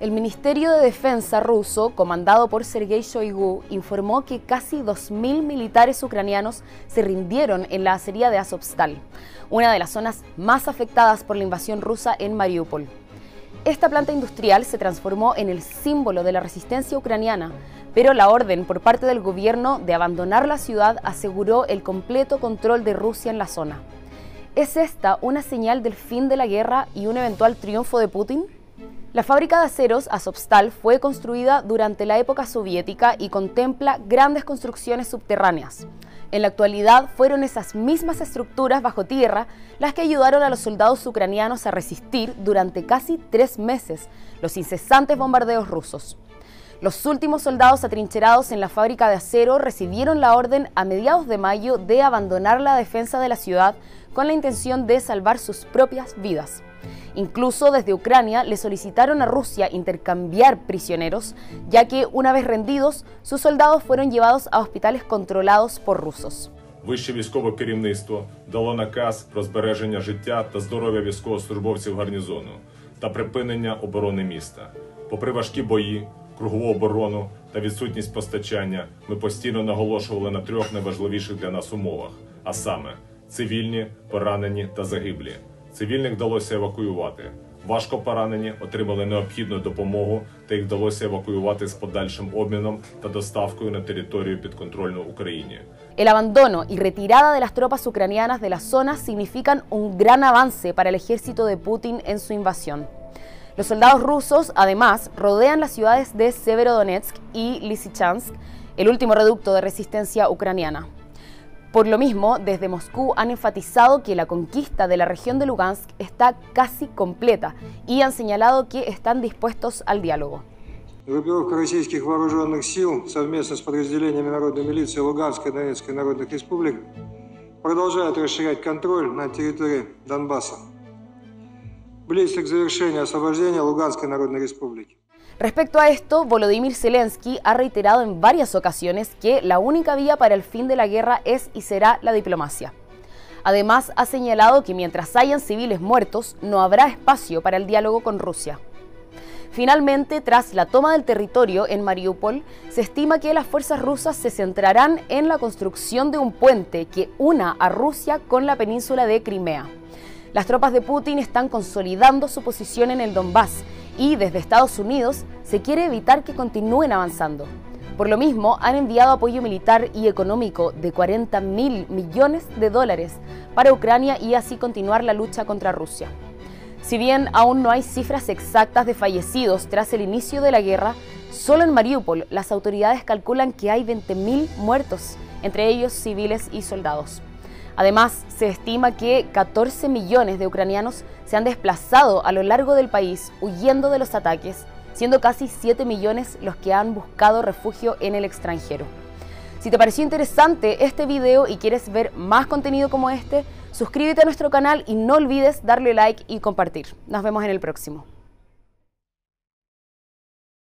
El Ministerio de Defensa ruso, comandado por Sergei Shoigu, informó que casi 2.000 militares ucranianos se rindieron en la acería de Azovstal, una de las zonas más afectadas por la invasión rusa en Mariupol. Esta planta industrial se transformó en el símbolo de la resistencia ucraniana, pero la orden por parte del gobierno de abandonar la ciudad aseguró el completo control de Rusia en la zona. ¿Es esta una señal del fin de la guerra y un eventual triunfo de Putin? La fábrica de aceros Azovstal fue construida durante la época soviética y contempla grandes construcciones subterráneas. En la actualidad fueron esas mismas estructuras bajo tierra las que ayudaron a los soldados ucranianos a resistir durante casi tres meses los incesantes bombardeos rusos. Los últimos soldados atrincherados en la fábrica de acero recibieron la orden a mediados de mayo de abandonar la defensa de la ciudad con la intención de salvar sus propias vidas. Incluso desde Ucrania le solicitaron a Rusia intercambiar prisioneros, ya que una vez rendidos, sus soldados fueron llevados a hospitales controlados por rusos. Вище військове керівництво дало наказ про збереження життя та здоров'я військовослужбовців гарнізону та припинення оборони міста. Попри важкі бої, кругову оборону та відсутність постачання, ми постійно наголошували на трьох найважливіших для нас умовах: а саме цивільні, поранені та загиблі. Цивільних вдалося евакуювати. Важко поранені отримали необхідну допомогу, та їх вдалося евакуювати з подальшим обміном та доставкою на територію підконтрольну Україні. El abandono y retirada de las tropas ucranianas de la zona significan un gran avance para el ejército de Putin en su invasión. Los soldados rusos, además, rodean las ciudades de Severodonetsk y Lysychansk, el último reducto de resistencia ucraniana. Por lo mismo, desde Moscú han enfatizado que la conquista de la región de Lugansk está casi completa y han señalado que están dispuestos al diálogo. Группировка российских вооруженных сил совместно с подразделениями народной милиции Луганской и Донецкой народных республик продолжает расширять контроль на территории Донбасса. Близится к завершению освобождения Луганской народной республики. Respecto a esto, Volodymyr Zelensky ha reiterado en varias ocasiones que la única vía para el fin de la guerra es y será la diplomacia. Además, ha señalado que mientras hayan civiles muertos, no habrá espacio para el diálogo con Rusia. Finalmente, tras la toma del territorio en Mariupol, se estima que las fuerzas rusas se centrarán en la construcción de un puente que una a Rusia con la península de Crimea. Las tropas de Putin están consolidando su posición en el Donbass y desde Estados Unidos se quiere evitar que continúen avanzando. Por lo mismo, han enviado apoyo militar y económico de 40 mil millones de dólares para Ucrania y así continuar la lucha contra Rusia. Si bien aún no hay cifras exactas de fallecidos tras el inicio de la guerra, solo en Mariupol las autoridades calculan que hay 20.000 muertos, entre ellos civiles y soldados. Además, se estima que 14 millones de ucranianos se han desplazado a lo largo del país huyendo de los ataques, siendo casi 7 millones los que han buscado refugio en el extranjero. Si te pareció interesante este video y quieres ver más contenido como este, suscríbete a nuestro canal y no olvides darle like y compartir. Nos vemos en el próximo.